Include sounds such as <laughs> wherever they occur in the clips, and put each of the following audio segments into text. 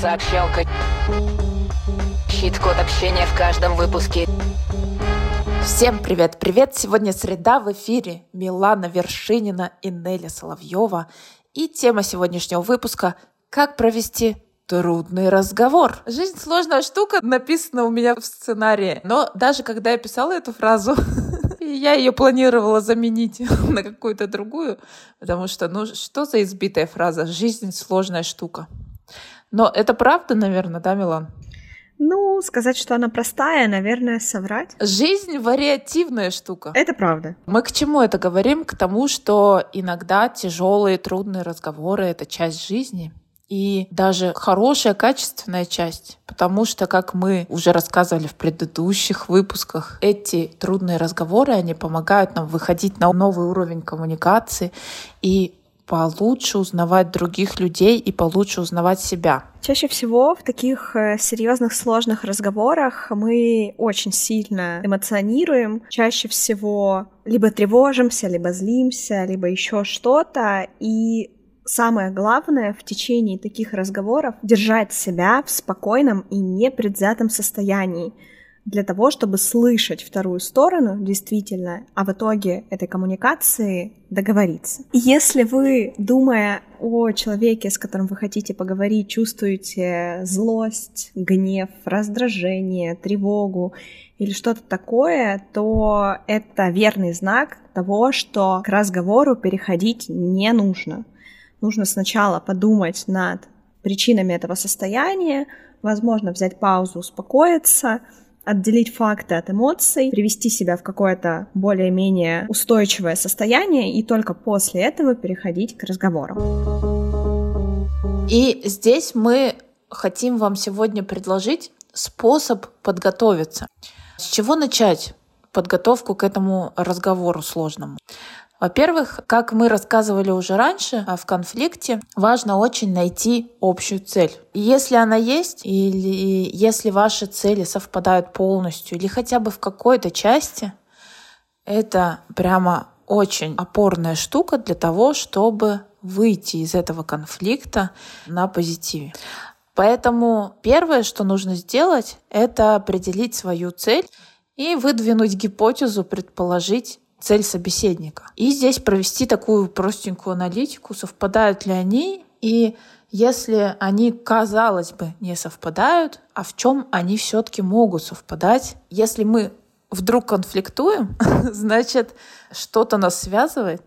Сообщалка. Щит-код общения в каждом выпуске. Всем привет-привет! Сегодня среда в эфире Милана Вершинина и Неля Соловьева. И тема сегодняшнего выпуска «Как провести трудный разговор». Жизнь сложная штука, написана у меня в сценарии. Но даже когда я писала эту фразу, <laughs> я ее планировала заменить <laughs> на какую-то другую, потому что, ну, что за избитая фраза? Жизнь сложная штука. Но это правда, наверное, да, Милан? Ну, сказать, что она простая, наверное, соврать. Жизнь вариативная штука. Это правда. Мы к чему это говорим? К тому, что иногда тяжелые, трудные разговоры — это часть жизни и даже хорошая, качественная часть. Потому что, как мы уже рассказывали в предыдущих выпусках, эти трудные разговоры, они помогают нам выходить на новый уровень коммуникации и получше узнавать других людей и получше узнавать себя. Чаще всего в таких э, серьезных, сложных разговорах мы очень сильно эмоционируем, чаще всего либо тревожимся, либо злимся, либо еще что-то, и самое главное в течение таких разговоров держать себя в спокойном и непредвзятом состоянии для того, чтобы слышать вторую сторону действительно, а в итоге этой коммуникации договориться. Если вы, думая о человеке, с которым вы хотите поговорить, чувствуете злость, гнев, раздражение, тревогу или что-то такое, то это верный знак того, что к разговору переходить не нужно. Нужно сначала подумать над причинами этого состояния, возможно, взять паузу, успокоиться, отделить факты от эмоций, привести себя в какое-то более-менее устойчивое состояние и только после этого переходить к разговору. И здесь мы хотим вам сегодня предложить способ подготовиться. С чего начать подготовку к этому разговору сложному? Во-первых, как мы рассказывали уже раньше, а в конфликте важно очень найти общую цель. И если она есть, или если ваши цели совпадают полностью, или хотя бы в какой-то части, это прямо очень опорная штука для того, чтобы выйти из этого конфликта на позитиве. Поэтому первое, что нужно сделать, это определить свою цель и выдвинуть гипотезу, предположить, цель собеседника. И здесь провести такую простенькую аналитику, совпадают ли они, и если они, казалось бы, не совпадают, а в чем они все-таки могут совпадать, если мы вдруг конфликтуем, <laughs> значит, что-то нас связывает.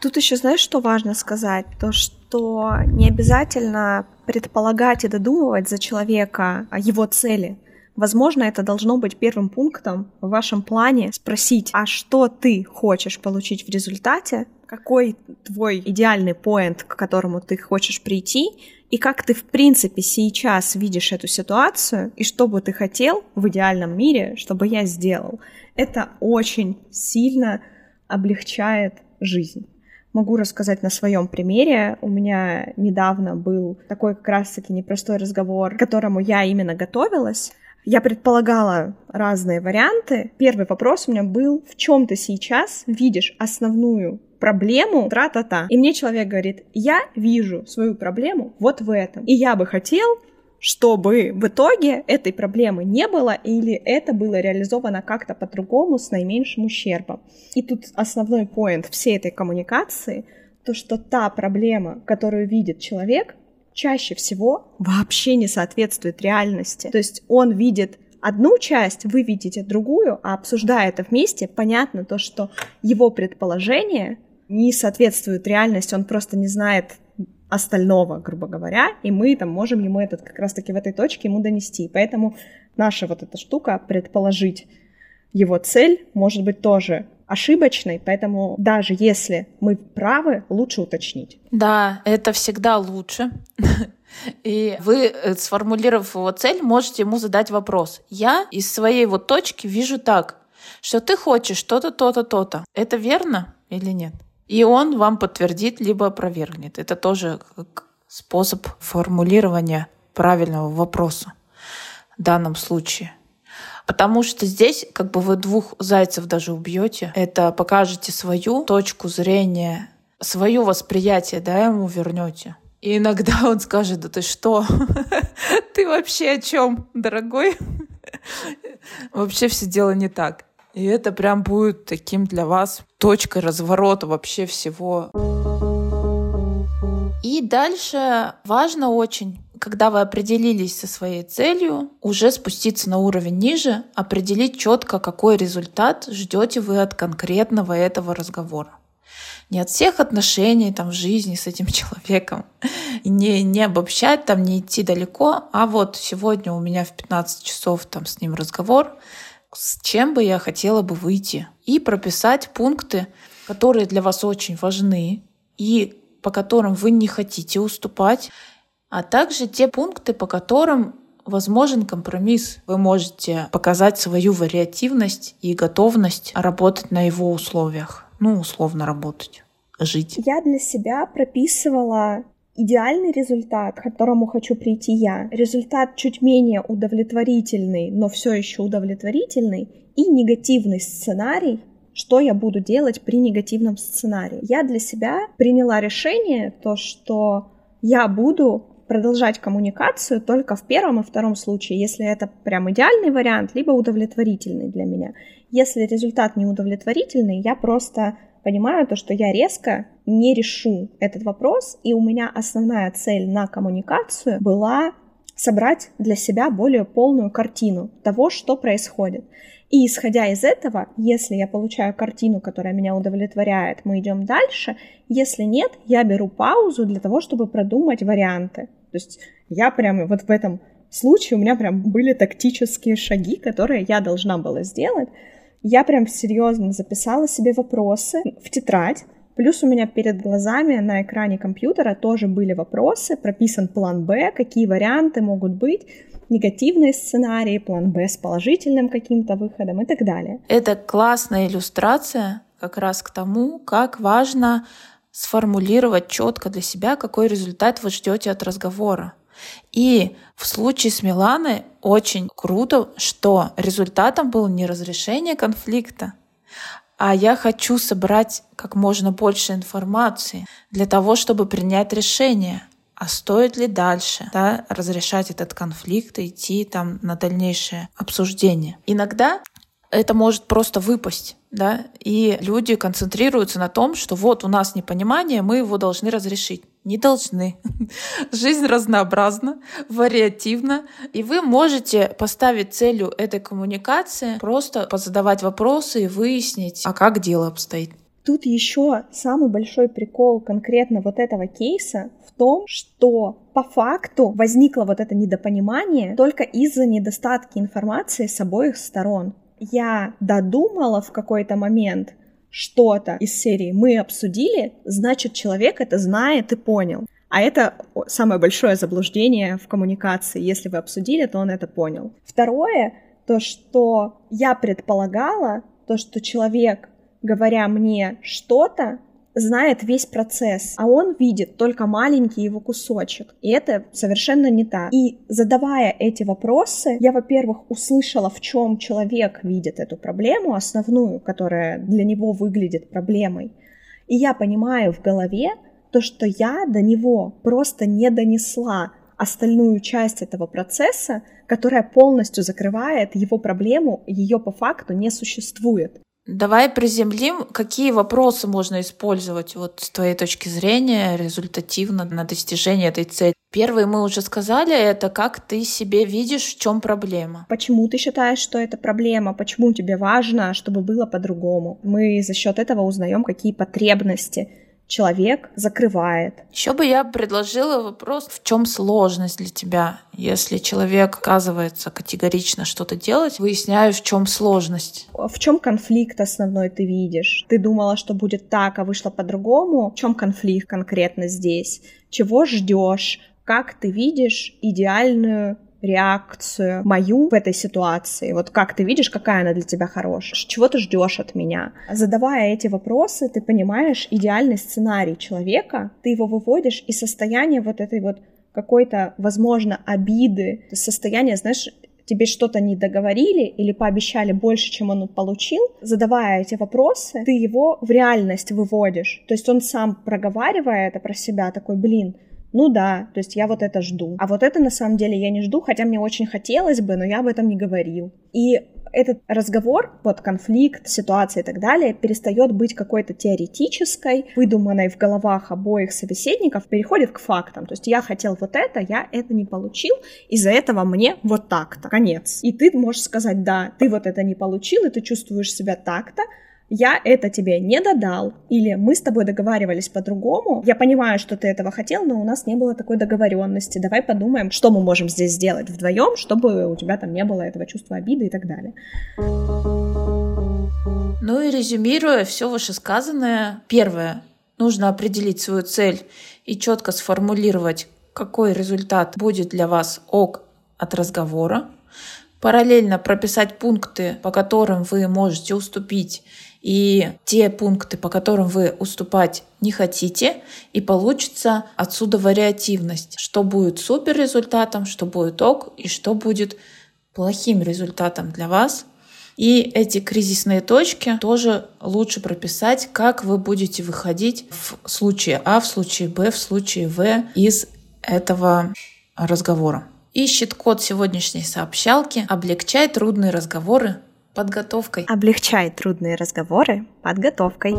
Тут еще знаешь, что важно сказать? То, что не обязательно предполагать и додумывать за человека о его цели. Возможно, это должно быть первым пунктом в вашем плане спросить, а что ты хочешь получить в результате, какой твой идеальный поинт, к которому ты хочешь прийти, и как ты в принципе сейчас видишь эту ситуацию, и что бы ты хотел в идеальном мире, чтобы я сделал. Это очень сильно облегчает жизнь. Могу рассказать на своем примере. У меня недавно был такой как раз-таки непростой разговор, к которому я именно готовилась. Я предполагала разные варианты. Первый вопрос у меня был, в чем ты сейчас видишь основную проблему, тра-та-та. И мне человек говорит, я вижу свою проблему вот в этом. И я бы хотел, чтобы в итоге этой проблемы не было или это было реализовано как-то по-другому с наименьшим ущербом. И тут основной поинт всей этой коммуникации, то, что та проблема, которую видит человек, чаще всего вообще не соответствует реальности. То есть он видит одну часть, вы видите другую, а обсуждая это вместе, понятно то, что его предположение не соответствует реальности, он просто не знает остального, грубо говоря, и мы там можем ему этот как раз-таки в этой точке ему донести. Поэтому наша вот эта штука предположить его цель может быть тоже ошибочной, поэтому даже если мы правы, лучше уточнить. Да, это всегда лучше. <laughs> И вы, э, сформулировав его цель, можете ему задать вопрос. Я из своей вот точки вижу так, что ты хочешь что-то, то-то, то-то. Это верно или нет? И он вам подтвердит, либо опровергнет. Это тоже способ формулирования правильного вопроса в данном случае. Потому что здесь как бы вы двух зайцев даже убьете. Это покажете свою точку зрения, свое восприятие, да, ему вернете. И иногда <laughs> он скажет, да ты что? <laughs> Ты вообще о чем, дорогой? <laughs> Вообще все дело не так. И это прям будет таким для вас точкой разворота вообще всего. И дальше важно очень, когда вы определились со своей целью, уже спуститься на уровень ниже, определить четко, какой результат ждете вы от конкретного этого разговора. Не от всех отношений там, в жизни с этим <laughs> человеком. Не, не обобщать, там, не идти далеко. А вот сегодня у меня в 15 часов там с ним разговор с чем бы я хотела бы выйти, и прописать пункты, которые для вас очень важны и по которым вы не хотите уступать, а также те пункты, по которым возможен компромисс. Вы можете показать свою вариативность и готовность работать на его условиях. Ну, условно работать, жить. Я для себя прописывала идеальный результат, к которому хочу прийти я, результат чуть менее удовлетворительный, но все еще удовлетворительный, и негативный сценарий, что я буду делать при негативном сценарии. Я для себя приняла решение, то, что я буду продолжать коммуникацию только в первом и втором случае, если это прям идеальный вариант, либо удовлетворительный для меня. Если результат не удовлетворительный, я просто понимаю то, что я резко не решу этот вопрос, и у меня основная цель на коммуникацию была собрать для себя более полную картину того, что происходит. И исходя из этого, если я получаю картину, которая меня удовлетворяет, мы идем дальше. Если нет, я беру паузу для того, чтобы продумать варианты. То есть я прямо вот в этом случае у меня прям были тактические шаги, которые я должна была сделать, я прям серьезно записала себе вопросы в тетрадь, Плюс у меня перед глазами на экране компьютера тоже были вопросы, прописан план Б, какие варианты могут быть, негативные сценарии, план Б с положительным каким-то выходом и так далее. Это классная иллюстрация как раз к тому, как важно сформулировать четко для себя, какой результат вы ждете от разговора. И в случае с Миланой очень круто, что результатом было не разрешение конфликта, а я хочу собрать как можно больше информации для того, чтобы принять решение, а стоит ли дальше да, разрешать этот конфликт и идти там на дальнейшее обсуждение. Иногда это может просто выпасть, да, и люди концентрируются на том, что вот у нас непонимание, мы его должны разрешить. Не должны. <laughs> Жизнь разнообразна, вариативна, и вы можете поставить целью этой коммуникации просто позадавать вопросы и выяснить, а как дело обстоит. Тут еще самый большой прикол конкретно вот этого кейса в том, что по факту возникло вот это недопонимание только из-за недостатки информации с обоих сторон я додумала в какой-то момент что-то из серии «Мы обсудили», значит, человек это знает и понял. А это самое большое заблуждение в коммуникации. Если вы обсудили, то он это понял. Второе, то, что я предполагала, то, что человек, говоря мне что-то, знает весь процесс, а он видит только маленький его кусочек. И это совершенно не так. И задавая эти вопросы, я, во-первых, услышала, в чем человек видит эту проблему, основную, которая для него выглядит проблемой. И я понимаю в голове то, что я до него просто не донесла остальную часть этого процесса, которая полностью закрывает его проблему, ее по факту не существует. Давай приземлим, какие вопросы можно использовать вот с твоей точки зрения результативно на достижение этой цели. Первый мы уже сказали, это как ты себе видишь, в чем проблема. Почему ты считаешь, что это проблема? Почему тебе важно, чтобы было по-другому? Мы за счет этого узнаем, какие потребности человек закрывает. Еще бы я предложила вопрос, в чем сложность для тебя? Если человек оказывается категорично что-то делать, выясняю, в чем сложность. В чем конфликт основной ты видишь? Ты думала, что будет так, а вышло по-другому? В чем конфликт конкретно здесь? Чего ждешь? Как ты видишь идеальную реакцию мою в этой ситуации? Вот как ты видишь, какая она для тебя хорошая? Чего ты ждешь от меня? Задавая эти вопросы, ты понимаешь идеальный сценарий человека, ты его выводишь из состояния вот этой вот какой-то, возможно, обиды, состояние, знаешь, тебе что-то не договорили или пообещали больше, чем он получил, задавая эти вопросы, ты его в реальность выводишь. То есть он сам проговаривая это про себя, такой, блин, ну да, то есть я вот это жду. А вот это на самом деле я не жду, хотя мне очень хотелось бы, но я об этом не говорил. И этот разговор, вот конфликт, ситуация и так далее, перестает быть какой-то теоретической, выдуманной в головах обоих собеседников, переходит к фактам. То есть я хотел вот это, я это не получил, из-за этого мне вот так-то. Конец. И ты можешь сказать, да, ты вот это не получил, и ты чувствуешь себя так-то, я это тебе не додал, или мы с тобой договаривались по-другому, я понимаю, что ты этого хотел, но у нас не было такой договоренности, давай подумаем, что мы можем здесь сделать вдвоем, чтобы у тебя там не было этого чувства обиды и так далее. Ну и резюмируя все вышесказанное, первое, нужно определить свою цель и четко сформулировать, какой результат будет для вас ок от разговора. Параллельно прописать пункты, по которым вы можете уступить и те пункты, по которым вы уступать не хотите, и получится отсюда вариативность, что будет супер результатом, что будет ок, и что будет плохим результатом для вас. И эти кризисные точки тоже лучше прописать, как вы будете выходить в случае А, в случае Б, в случае В из этого разговора. Ищет код сегодняшней сообщалки, облегчай трудные разговоры подготовкой. Облегчай трудные разговоры подготовкой.